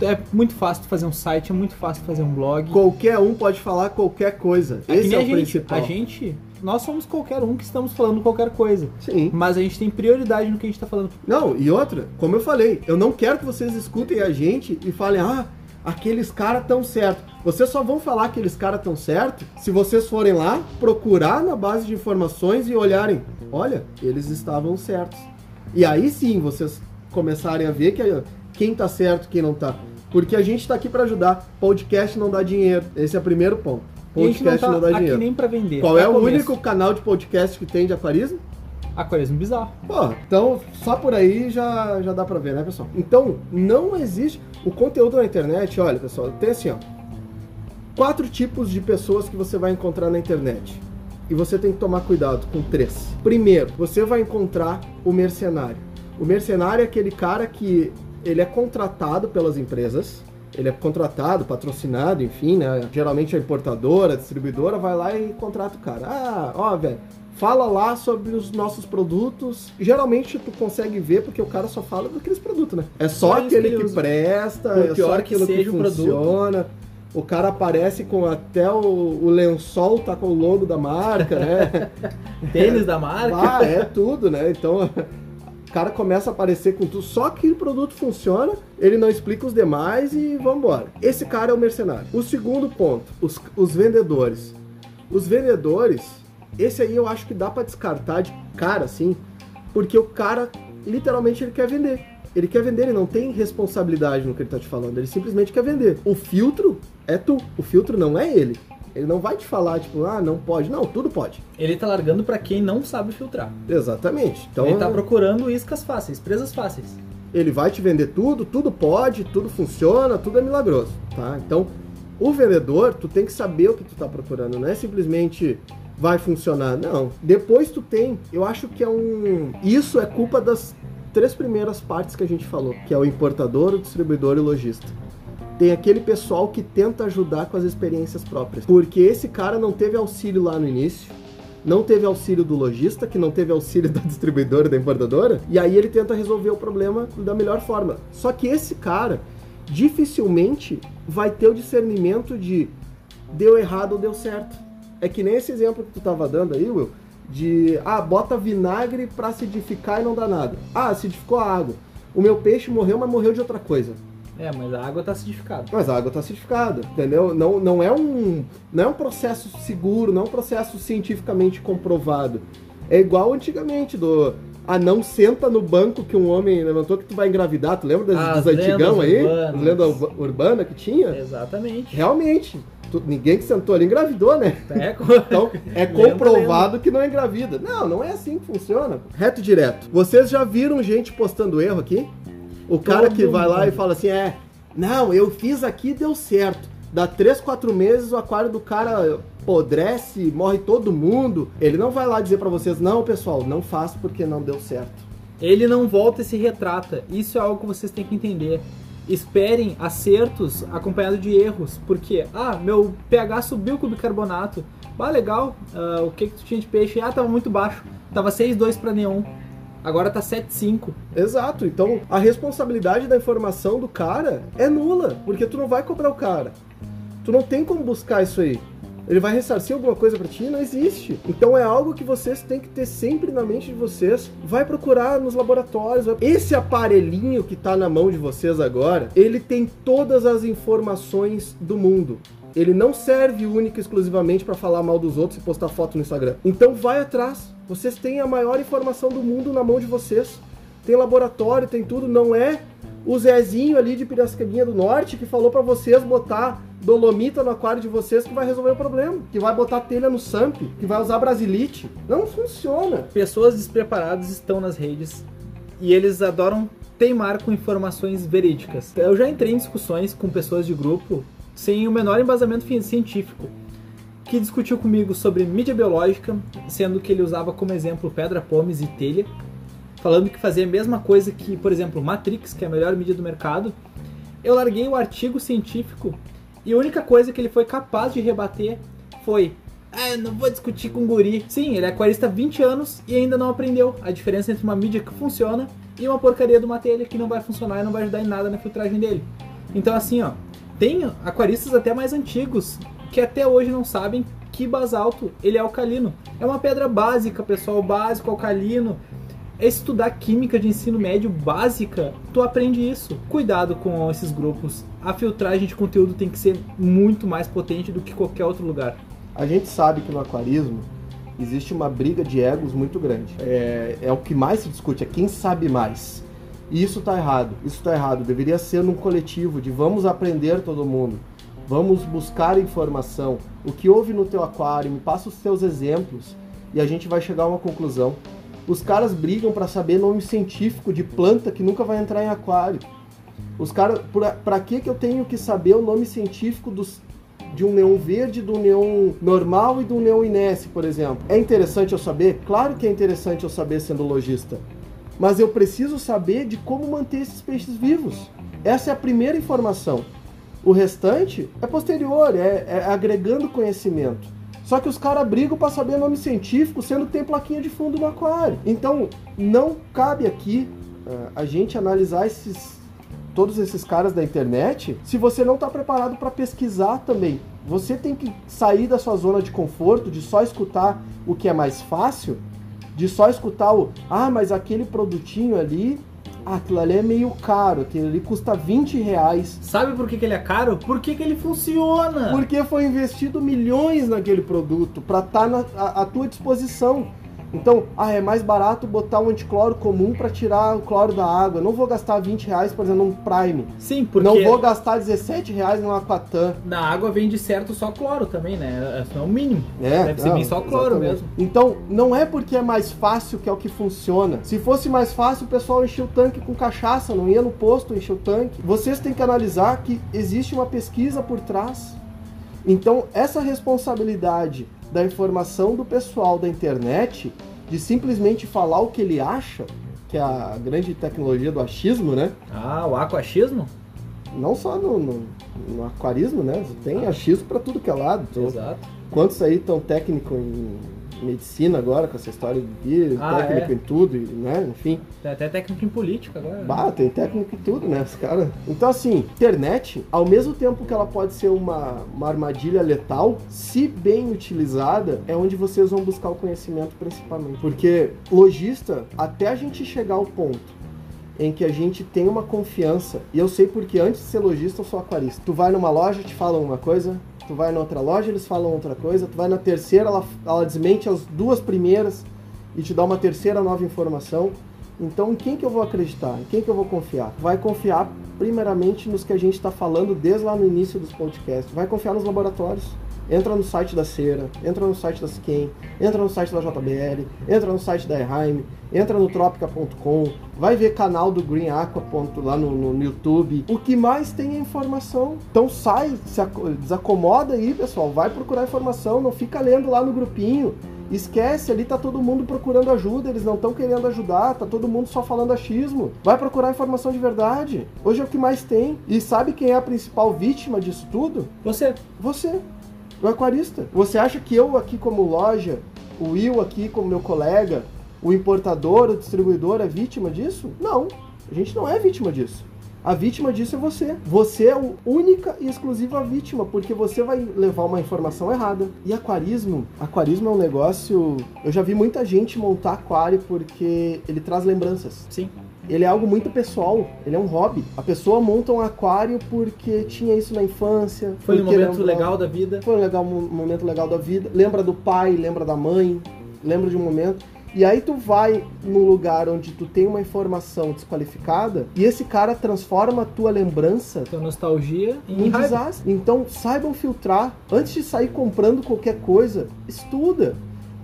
É muito fácil fazer um site, é muito fácil fazer um blog. Qualquer um pode falar qualquer coisa. É que Esse é a o gente, principal. a gente, nós somos qualquer um que estamos falando qualquer coisa. Sim. Mas a gente tem prioridade no que a gente tá falando. Não, e outra, como eu falei, eu não quero que vocês escutem a gente e falem, ah, aqueles caras tão certo. Vocês só vão falar aqueles caras tão certo se vocês forem lá, procurar na base de informações e olharem, olha, eles estavam certos. E aí sim vocês começarem a ver que quem tá certo, quem não tá. Porque a gente tá aqui para ajudar. Podcast não dá dinheiro. Esse é o primeiro ponto. Podcast não não, tá dá aqui dinheiro. nem pra vender. Qual é Pra o começo. único canal de podcast que tem de aquarismo? Aquarismo bizarro. Pô, então só por aí já, já dá pra ver, né, pessoal? Então, não existe. O conteúdo na internet, olha, pessoal, tem assim, ó. Quatro tipos de pessoas que você vai encontrar na internet. E você tem que tomar cuidado com três. Primeiro, você vai encontrar o mercenário. O mercenário é aquele cara que ele é contratado pelas empresas. Ele é contratado, patrocinado, enfim, né? Geralmente a importadora, a distribuidora vai lá e contrata o cara. Ah, ó, velho, fala lá sobre os nossos produtos. Geralmente tu consegue ver porque o cara só fala daqueles produtos, né? É só aquele que que presta, é pior só que aquilo que, seja o produto. funciona. O cara aparece com até o, o lençol tá com o logo da marca, né? Tênis da marca. Ah, é tudo, né? Então o cara começa a aparecer com tudo. Só que o produto funciona, ele não explica os demais e vambora. Esse cara é o mercenário. O segundo ponto, os, os vendedores. Os vendedores, esse aí eu acho que dá pra descartar de cara, assim, porque o cara literalmente ele quer vender. Ele quer vender, ele não tem responsabilidade no que ele tá te falando, ele simplesmente quer vender. O filtro é tu, o filtro não é ele. Ele não vai te falar, tipo, ah, não pode. Não, tudo pode. Ele tá largando pra quem não sabe filtrar. Exatamente. Então, ele tá procurando iscas fáceis, presas fáceis. ele vai te vender tudo, tudo pode, tudo funciona, tudo é milagroso, tá? Então, o vendedor, tu tem que saber o que tu tá procurando, não é simplesmente vai funcionar, não. Depois tu tem, eu acho que é um, isso é culpa das três primeiras partes que a gente falou, que é o importador, o distribuidor e o lojista. Tem aquele pessoal que tenta ajudar com as experiências próprias, porque esse cara não teve auxílio lá no início, não teve auxílio do lojista, que não teve auxílio da distribuidora da importadora, e aí ele tenta resolver o problema da melhor forma. Só que esse cara dificilmente vai ter o discernimento de deu errado ou deu certo. É que nem esse exemplo que tu tava dando aí, Will, de ah, bota vinagre pra acidificar e não dá nada. Ah, acidificou a água. O meu peixe morreu, mas morreu de outra coisa. É, mas a água tá acidificada. Mas a água está acidificada, entendeu? Não, não, é um, não é um processo seguro, não é um processo cientificamente comprovado. É igual antigamente, do ah, não senta no banco que um homem levantou que tu vai engravidar. Tu lembra das, As dos antigão aí? As lendas urba- urbanas que tinha? Exatamente. Realmente. tu- ninguém que sentou ali engravidou, né? É, Então, é Lembra, comprovado que não é engravida. Não, não é assim que funciona. Reto e direto. Vocês já viram gente postando erro aqui? O cara que vai lá e fala assim, é, não, eu fiz aqui e deu certo. Dá 3, 4 meses, o aquário do cara apodrece, morre todo mundo. Ele não vai lá dizer pra vocês, não, pessoal, não faço porque não deu certo. Ele não volta e se retrata. Isso é algo que vocês têm que entender. Esperem acertos acompanhado de erros. Porque, ah, meu pH subiu com o bicarbonato. Ah, legal. Ah, o que que tu tinha de peixe? Ah, tava muito baixo. Tava 6,2 para neon. Agora tá 7,5. Exato. Então, a responsabilidade da informação do cara é nula, porque tu não vai cobrar o cara. Tu não tem como buscar isso aí. Ele vai ressarcir alguma coisa pra ti? Não existe. Então é algo que vocês têm que ter sempre na mente de vocês. Vai procurar nos laboratórios. Esse aparelhinho que tá na mão de vocês agora, ele tem todas as informações do mundo. Ele não serve única e exclusivamente para falar mal dos outros e postar foto no Instagram. Então vai atrás. Vocês têm a maior informação do mundo na mão de vocês. Tem laboratório, tem tudo. Não é o Zezinho ali de Piracicabinha do Norte que falou para vocês botar dolomita no aquário de vocês que vai resolver o problema. Que vai botar telha no SAMP, que vai usar brasilite. Não funciona. Pessoas despreparadas estão nas redes e eles adoram teimar com informações verídicas. Eu já entrei em discussões com pessoas de grupo sem o menor embasamento fi- científico, que discutiu comigo sobre mídia biológica, sendo que ele usava como exemplo pedra, pomes e telha, falando que fazia a mesma coisa que, por exemplo, Matrix, que é a melhor mídia do mercado. Eu larguei o artigo científico e a única coisa que ele foi capaz de rebater foi eu não vou discutir com guri. Sim, ele é aquarista há 20 anos e ainda não aprendeu a diferença entre uma mídia que funciona e uma porcaria de uma telha que não vai funcionar e não vai ajudar em nada na filtragem dele. Então assim, ó, tem aquaristas até mais antigos que até hoje não sabem que basalto ele é alcalino. É uma pedra básica, pessoal, básico, alcalino. É estudar química de ensino médio básica, tu aprende isso. Cuidado com esses grupos. A filtragem de conteúdo tem que ser muito mais potente do que qualquer outro lugar. A gente sabe que no aquarismo existe uma briga de egos muito grande. É, é o que mais se discute, é quem sabe mais. Isso tá errado. Isso tá errado. Deveria ser num coletivo de vamos aprender todo mundo. Vamos buscar informação. O que houve no teu aquário, me passa os teus exemplos e a gente vai chegar a uma conclusão. Os caras brigam para saber nome científico de planta que nunca vai entrar em aquário. Os caras, pra que que eu tenho que saber o nome científico dos, de um neon verde, do neon normal e do neon inesse, por exemplo? É interessante eu saber? Claro que é interessante eu saber sendo lojista. Mas eu preciso saber de como manter esses peixes vivos. Essa é a primeira informação. O restante é posterior, é, é agregando conhecimento. Só que os caras brigam para saber nome científico, sendo que tem plaquinha de fundo no aquário. Então, não cabe aqui uh, a gente analisar esses todos esses caras da internet se você não está preparado para pesquisar também. Você tem que sair da sua zona de conforto, de só escutar o que é mais fácil, de só escutar o ah, mas aquele produtinho ali, aquilo ali é meio caro, aquilo ali custa 20 reais. Sabe por que, que ele é caro? Por que, que ele funciona? Porque foi investido milhões naquele produto para estar tá à tua disposição. Então, ah, é mais barato botar um anticloro comum para tirar o cloro da água. Não vou gastar 20 reais, por exemplo, num Prime. Sim, porque Não vou gastar 17 reais num Aquatan. na água vem de certo só cloro também, né? É o mínimo. É, Deve ser não, bem só cloro exatamente. mesmo. Então, não é porque é mais fácil que é o que funciona. Se fosse mais fácil, o pessoal enchia o tanque com cachaça, não ia no posto encher o tanque. Vocês têm que analisar que existe uma pesquisa por trás. Então, essa responsabilidade da informação do pessoal da internet de simplesmente falar o que ele acha, que é a grande tecnologia do achismo, né? Ah, o aquachismo? Não só no, no, no aquarismo, né? Tem achismo para tudo que é lado. Então, Exato. Quantos aí estão técnico em medicina agora, com essa história de Ah, técnico é. em tudo, né? Enfim. Tem até técnico em política agora. né? Bah, tem técnico em tudo, né? Os caras. Então, assim, internet, ao mesmo tempo que ela pode ser uma, uma armadilha letal, se bem utilizada, é onde vocês vão buscar o conhecimento principalmente. Porque lojista, até a gente chegar ao ponto em que a gente tem uma confiança. E eu sei porque antes de ser lojista eu sou aquarista. Tu vai numa loja, te falam uma coisa, tu vai na outra loja, eles falam outra coisa, tu vai na terceira, ela, ela desmente as duas primeiras e te dá uma terceira nova informação. Então, em quem que eu vou acreditar? Em quem que eu vou confiar? Vai confiar primeiramente nos que a gente está falando desde lá no início dos podcasts. Vai confiar nos laboratórios. Entra no site da Cera, entra no site da Skin, entra no site da JBL, entra no site da Eheim, entra no tropica.com, vai ver canal do Green Aqua lá no, no, YouTube. O que mais tem é informação. Então sai, se desacomoda aí, pessoal, vai procurar informação, não fica lendo lá no grupinho. Esquece, ali tá todo mundo procurando ajuda, eles não estão querendo ajudar, tá todo mundo só falando achismo. Vai procurar informação de verdade. Hoje é o que mais tem. E sabe quem é a principal vítima disso tudo? Você. Você o aquarista. Você acha que eu aqui como loja, o Will aqui como meu colega, o importador, o distribuidor é vítima disso? Não, a gente não é vítima disso. A vítima disso é você. Você é a única e exclusiva vítima, porque você vai levar uma informação errada. E aquarismo, aquarismo é um negócio. Eu já vi muita gente montar aquário porque ele traz lembranças. Sim ele é algo muito pessoal, ele é um hobby. A pessoa monta um aquário porque tinha isso na infância. Foi um momento legal da vida. Foi um, legal, um momento legal da vida. Lembra do pai, lembra da mãe, lembra de um momento. E aí tu vai num lugar onde tu tem uma informação desqualificada e esse cara transforma a tua lembrança, tua nostalgia em, em desastre. Então saibam filtrar antes de sair comprando qualquer coisa, estuda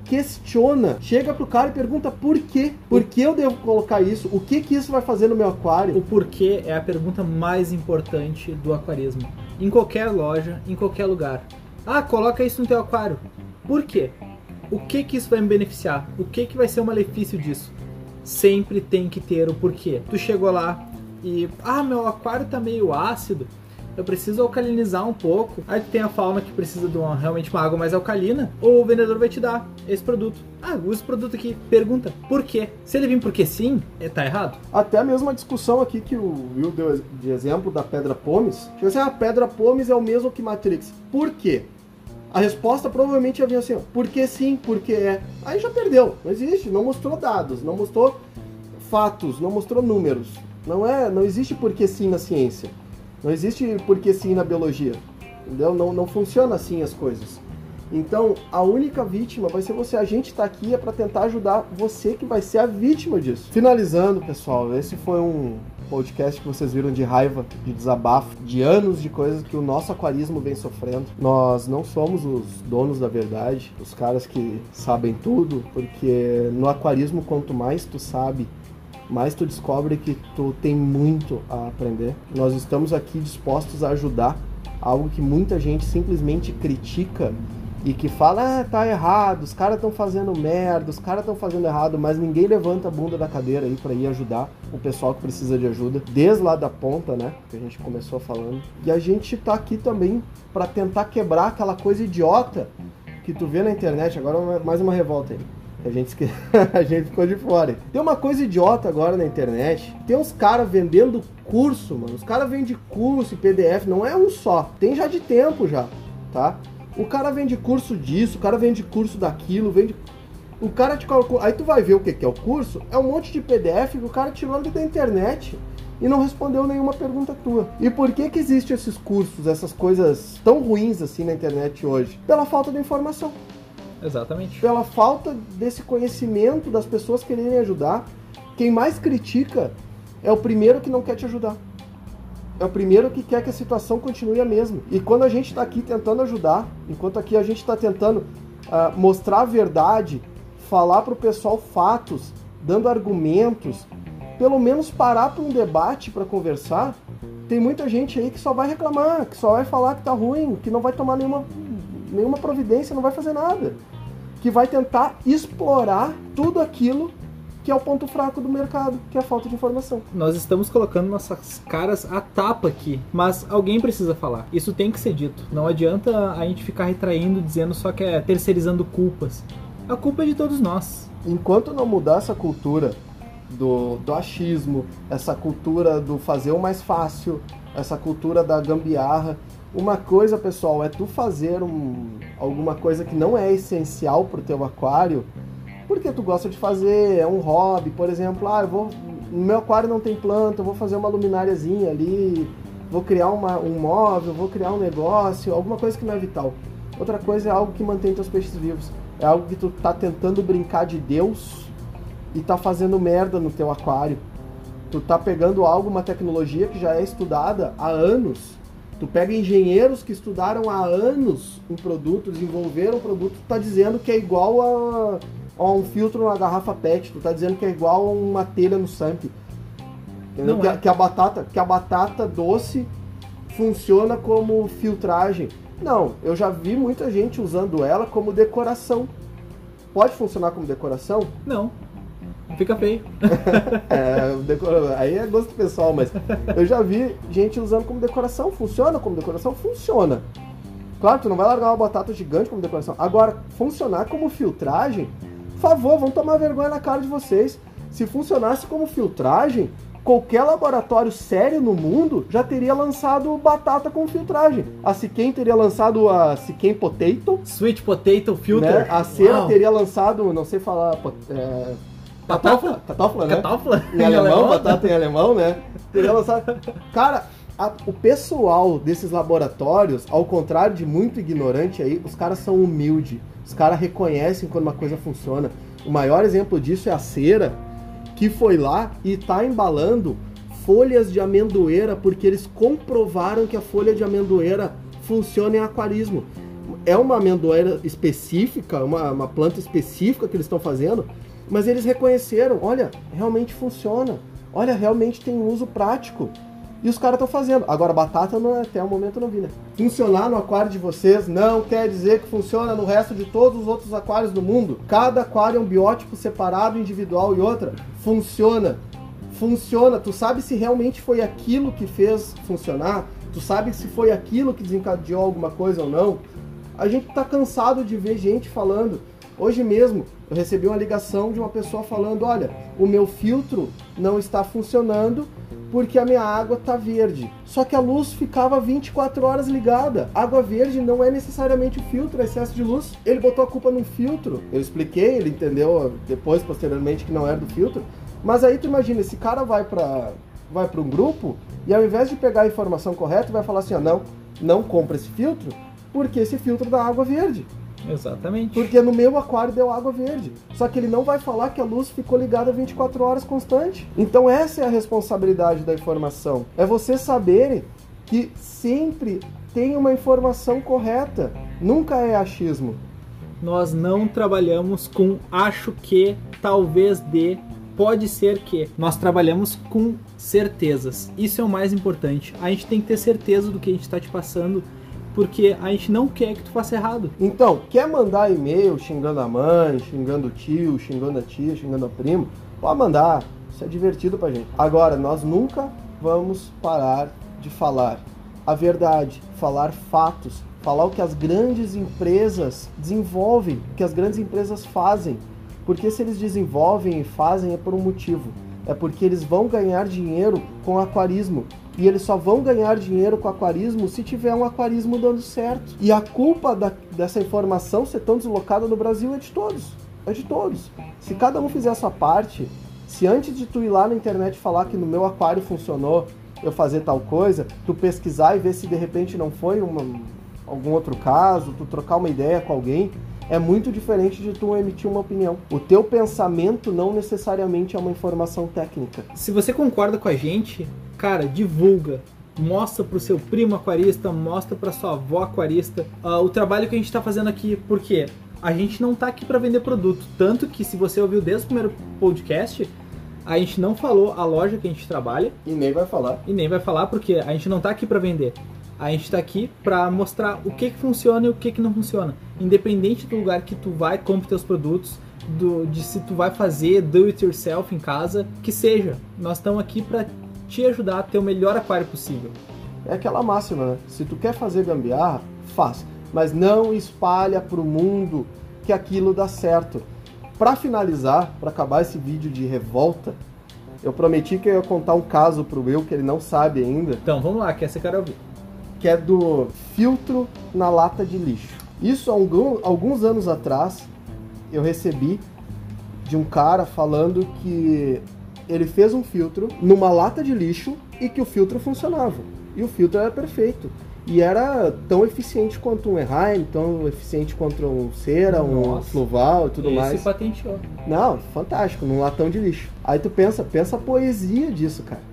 questiona, chega pro cara e pergunta por quê? Por que eu devo colocar isso? O que que isso vai fazer no meu aquário? O porquê é a pergunta mais importante do aquarismo. Em qualquer loja, em qualquer lugar. Ah, coloca isso no teu aquário. Por quê? O que que isso vai me beneficiar? O que que vai ser o malefício disso? Sempre tem que ter o porquê. Tu chegou lá e, ah, meu aquário tá meio ácido eu preciso alcalinizar um pouco. Aí tem a fauna que precisa de uma, realmente uma água mais alcalina, ou o vendedor vai te dar esse produto. Ah, usa esse produto aqui. Pergunta, por quê? Se ele vir porque sim, é, tá errado. Até a mesma discussão aqui que o Will deu de exemplo da pedra pomes. Tipo assim, a ah, pedra pomes é o mesmo que Matrix. Por quê? A resposta provavelmente ia vir assim, porque sim, porque é. Aí já perdeu. Não existe, não mostrou dados, não mostrou fatos, não mostrou números. Não é, não existe porque sim na ciência. Não existe porque sim na biologia. Entendeu? Não, não funciona assim as coisas. Então, a única vítima vai ser você. A gente está aqui é para tentar ajudar você que vai ser a vítima disso. Finalizando, pessoal, esse foi um podcast que vocês viram de raiva, de desabafo, de anos de coisas que o nosso aquarismo vem sofrendo. Nós não somos os donos da verdade, os caras que sabem tudo, porque no aquarismo, quanto mais tu sabe, mais tu descobre que tu tem muito a aprender. Nós estamos aqui dispostos a ajudar, algo que muita gente simplesmente critica e que fala, ah, tá errado, os caras estão fazendo merda, os caras estão fazendo errado, mas ninguém levanta a bunda da cadeira aí para ir ajudar o pessoal que precisa de ajuda, desde lá da ponta, né, que a gente começou falando. E a gente tá aqui também para tentar quebrar aquela coisa idiota que tu vê na internet, agora mais uma revolta aí a gente, a gente ficou de fora. Tem uma coisa idiota agora na internet. Tem uns caras vendendo curso, mano. Os caras vendem curso e PDF, não é um só. Tem já de tempo já, tá? O cara vende curso disso, o cara vende curso daquilo, vende. O cara te colocou. Aí tu vai ver o que, que é o curso. É um monte de PDF que o cara tirou ali da internet e não respondeu nenhuma pergunta tua. E por que que existem esses cursos, essas coisas tão ruins assim na internet hoje? Pela falta de informação. Exatamente. Pela falta desse conhecimento das pessoas quererem ajudar. Quem mais critica é o primeiro que não quer te ajudar. É o primeiro que quer que a situação continue a mesma. E quando a gente está aqui tentando ajudar, enquanto aqui a gente está tentando uh, mostrar a verdade, falar para o pessoal fatos, dando argumentos, pelo menos parar para um debate para conversar, tem muita gente aí que só vai reclamar, que só vai falar que tá ruim, que não vai tomar nenhuma, nenhuma providência, não vai fazer nada que vai tentar explorar tudo aquilo que é o ponto fraco do mercado, que é a falta de informação. Nós estamos colocando nossas caras a tapa aqui, mas alguém precisa falar. Isso tem que ser dito. Não adianta a gente ficar retraindo, dizendo só que é terceirizando culpas. A culpa é de todos nós. Enquanto não mudar essa cultura do, do achismo, essa cultura do fazer o mais fácil, essa cultura da gambiarra, uma coisa, pessoal, é tu fazer um, alguma coisa que não é essencial pro teu aquário, porque tu gosta de fazer, é um hobby, por exemplo, ah, eu vou no meu aquário não tem planta, eu vou fazer uma lumináriazinha ali, vou criar uma, um móvel, vou criar um negócio, alguma coisa que não é vital. Outra coisa é algo que mantém teus peixes vivos. É algo que tu tá tentando brincar de Deus e tá fazendo merda no teu aquário. Tu tá pegando algo, uma tecnologia que já é estudada há anos. Tu pega engenheiros que estudaram há anos um produto, desenvolveram um produto, tu tá dizendo que é igual a, a um filtro na garrafa PET, tu tá dizendo que é igual a uma telha no SAMP. Entendeu? Que, é. que a batata, que a batata doce funciona como filtragem. Não, eu já vi muita gente usando ela como decoração. Pode funcionar como decoração? Não. Fica feio. É, decora- aí é gosto pessoal, mas eu já vi gente usando como decoração. Funciona como decoração? Funciona. Claro, tu não vai largar uma batata gigante como decoração. Agora, funcionar como filtragem, por favor, vão tomar vergonha na cara de vocês. Se funcionasse como filtragem, qualquer laboratório sério no mundo já teria lançado batata com filtragem. A Siquem teria lançado a Siquem Potato, Sweet potato filter. né? A Cera Uau. teria lançado, não sei falar, é, Batata? catófla, né? Catáfila? em alemão, batata em alemão, né? Cara, a- o pessoal desses laboratórios, ao contrário de muito ignorante aí, os caras são humildes. Os caras reconhecem quando uma coisa funciona. O maior exemplo disso é a cera, que foi lá e tá embalando folhas de amendoeira, porque eles comprovaram que a folha de amendoeira funciona em aquarismo. É uma amendoeira específica, uma, uma planta específica que eles estão fazendo, mas eles reconheceram, olha, realmente funciona. Olha, realmente tem um uso prático. E os caras estão fazendo. Agora, batata não, é- até o momento não vi, né? Funcionar no aquário de vocês não quer dizer que funciona no resto de todos os outros aquários do mundo. Cada aquário é um biótipo separado, individual e outra. Funciona. Funciona. Tu sabe se realmente foi aquilo que fez funcionar? Tu sabe se foi aquilo que desencadeou alguma coisa ou não? A gente tá cansado de ver gente falando. Hoje mesmo eu recebi uma ligação de uma pessoa falando: olha, o meu filtro não está funcionando porque a minha água tá verde. Só que a luz ficava 24 horas ligada. Água verde não é necessariamente o filtro, é excesso de luz. Ele botou a culpa num filtro. Eu expliquei, ele entendeu depois, posteriormente, que não era do filtro. Mas aí tu imagina, esse cara vai para vai para um grupo e ao invés de pegar a informação correta, vai falar assim: ó, não, não compra esse filtro porque esse filtro dá água verde. Exatamente. Porque no meu aquário deu água verde. Só que ele não vai falar que a luz ficou ligada 24 horas constante. Então essa é a responsabilidade da informação. É vocês saberem que sempre tem uma informação correta. Nunca é achismo. Nós não trabalhamos com acho que, talvez de, pode ser que. Nós trabalhamos com certezas. Isso é o mais importante. A gente tem que ter certeza do que a gente está te passando, porque a gente não quer que tu faça errado. Então, quer mandar e-mail xingando a mãe, xingando o tio, xingando a tia, xingando o primo? Pode mandar. Isso é divertido pra gente. Agora, nós nunca vamos parar de falar a verdade, falar fatos, falar o que as grandes empresas desenvolvem, o que as grandes empresas fazem. Porque se eles desenvolvem e fazem é por um motivo. É porque eles vão ganhar dinheiro com aquarismo. E eles só vão ganhar dinheiro com aquarismo se tiver um aquarismo dando certo. E a culpa da- dessa informação ser tão deslocada no Brasil é de todos. É de todos. Se cada um fizer a sua parte, se antes de tu ir lá na internet falar que no meu aquário funcionou, eu fazer tal coisa, tu pesquisar e ver se de repente não foi uma- algum outro caso, tu trocar uma ideia com alguém, é muito diferente de tu emitir uma opinião. O teu pensamento não necessariamente é uma informação técnica. Se você concorda com a gente, cara, divulga. Mostra pro seu primo aquarista, mostra pra sua avó aquarista ah, o trabalho que a gente tá fazendo aqui, porque a gente não tá aqui para vender produto. Tanto que se você ouviu desde o primeiro podcast, a gente não falou a loja que a gente trabalha E nem vai falar. e nem vai falar porque a gente não tá aqui para vender. A gente tá aqui para mostrar o que que funciona e o que que não funciona. Independente do lugar que tu vai, compre teus produtos, do, de se tu vai fazer do it yourself em casa, que seja. Nós estamos aqui para te ajudar a ter o melhor aquário possível. É aquela máxima, né? Se tu quer fazer gambiarra, faz. Mas não espalha pro mundo que aquilo dá certo. Para finalizar, para acabar esse vídeo de revolta, eu prometi que eu ia contar um caso pro Will que ele não sabe ainda, Então vamos lá, que essa eu quero ouvir. que é do filtro na lata de lixo. Isso alguns anos atrás eu recebi de um cara falando que Ele fez um filtro numa lata de lixo e que o filtro funcionava. E o filtro era perfeito. E era tão eficiente quanto um Erheim, tão eficiente quanto um Cera, um Nossa. Fluval e tudo Esse mais. patenteou. Não, fantástico, num latão de lixo. Aí tu pensa, pensa a poesia disso, cara.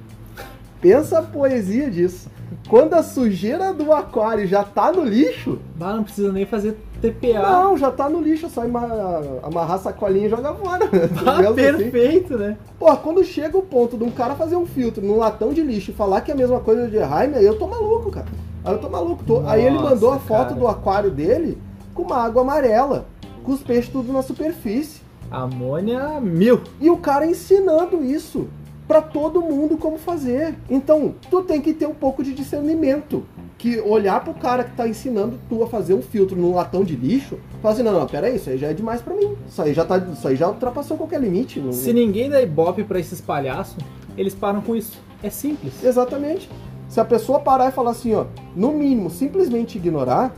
Pensa a poesia disso. Quando a sujeira do aquário já tá no lixo, Bah, não precisa nem fazer TPA. não, já tá no lixo, é só amarrar, amarrar a sacolinha e jogar fora. Bah, assim. perfeito, né? Pô, quando chega o ponto de um cara fazer um filtro num latão de lixo e falar que é a mesma coisa de Erheim, aí eu tô maluco, cara. Aí eu tô maluco. Tô- aí ele Nossa, mandou a foto cara. do aquário dele com uma água amarela, com os peixes tudo na superfície. Amônia mil. E o cara ensinando isso pra todo mundo como fazer. Então, tu tem que ter um pouco de discernimento. Que olhar pro cara que tá ensinando tu a fazer um filtro num latão de lixo, falar assim, não, não, pera aí, isso aí já é demais pra mim. Isso aí já tá, isso aí já ultrapassou qualquer limite. Não- Se ninguém dá ibope pra esses palhaços, eles param com isso. É simples. Exatamente. Se a pessoa parar e falar assim, ó, no mínimo, simplesmente ignorar,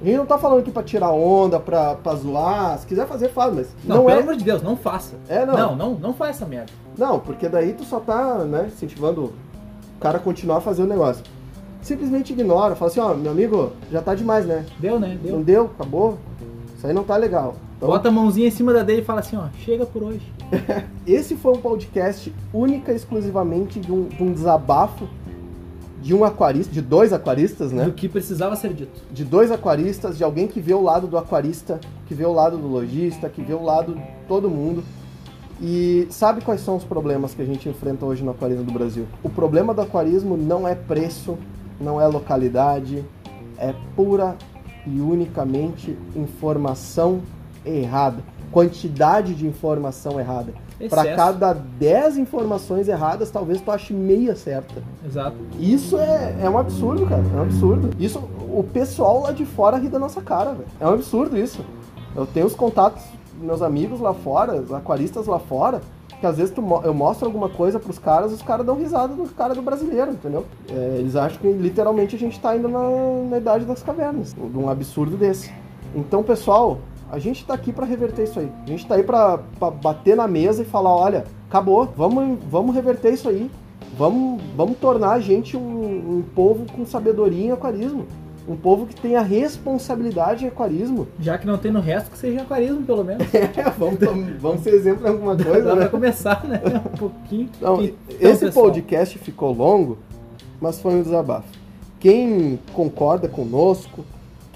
a gente não tá falando aqui pra tirar onda, pra, pra zoar, se quiser fazer, faz, mas Não, não, pelo é. amor de Deus, não faça. É, não. Não, não, não faz essa merda. Não, porque daí tu só tá, né, incentivando o cara a continuar a fazer o negócio. Simplesmente ignora, fala assim, ó, meu amigo, já tá demais, né? Deu, né? Não Deu. deu, acabou. Isso aí não tá legal. Então, Bota a mãozinha em cima da dele e fala assim, ó, chega por hoje. esse foi um podcast única e exclusivamente de um, de um desabafo de um aquarista, de dois aquaristas, né? Do que precisava ser dito. de dois aquaristas, de alguém que vê o lado do aquarista, que vê o lado do lojista, que vê o lado de todo mundo. E sabe quais são os problemas que a gente enfrenta hoje no aquarismo do Brasil? O problema do aquarismo não é preço, não é localidade, é pura e unicamente informação errada, quantidade de informação errada. Para cada 10 informações erradas, talvez tu ache meia certa. Exato. Isso é, é um absurdo, cara. É um absurdo. Isso, o pessoal lá de fora ri da nossa cara, velho. É um absurdo isso. Eu tenho os contatos meus amigos lá fora, os aquaristas lá fora, que às vezes tu eu mostro alguma coisa pros caras, os caras dão risada do cara do brasileiro, entendeu? É, eles acham que literalmente a gente tá indo na, na idade das cavernas, de um absurdo desse. Então, pessoal, a gente tá aqui pra reverter isso aí. A gente tá aí pra bater na mesa e falar, olha, acabou, vamos, vamos reverter isso aí. Vamos, vamos tornar a gente um, um povo com sabedoria em aquarismo. Um povo que tenha responsabilidade em aquarismo. Já que não tem no resto, que seja aquarismo, pelo menos. É, vamos, vamos ser exemplo em alguma Dá coisa, pra né? começar, né? Um pouquinho. Então, esse pessoal, podcast ficou longo, mas foi um desabafo. Quem concorda conosco,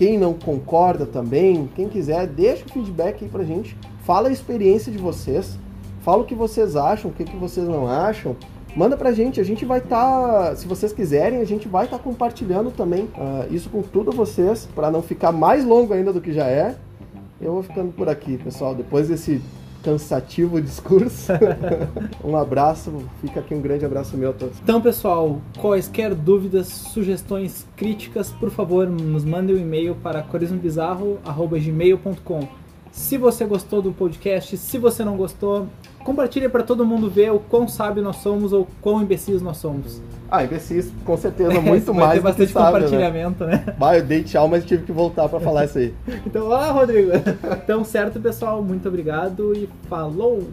quem não concorda também, quem quiser, deixa o feedback aí pra gente. Fala a experiência de vocês. Fala o que vocês acham, o que, que vocês não acham. Manda pra gente, a gente vai estar, se vocês quiserem, a gente vai estar compartilhando também ah, isso com tudo vocês, para não ficar mais longo ainda do que já é. Eu vou ficando por aqui, pessoal. Depois desse cansativo discurso, um abraço, fica aqui um grande abraço meu a todos. Então, pessoal, quaisquer dúvidas, sugestões, críticas, por favor, nos mandem um e-mail para aquarismobizarro.gmail.com Se você gostou do podcast, se você não gostou, compartilhe para todo mundo ver o quão sábio nós somos ou quão imbecis nós somos. Ah, imbecis, com certeza, muito mais do bastante sábio, né? compartilhamento, né? Bah, eu dei tchau, mas tive que voltar pra falar isso aí. Então, ah, Rodrigo. Então, certo, pessoal, muito obrigado e falou!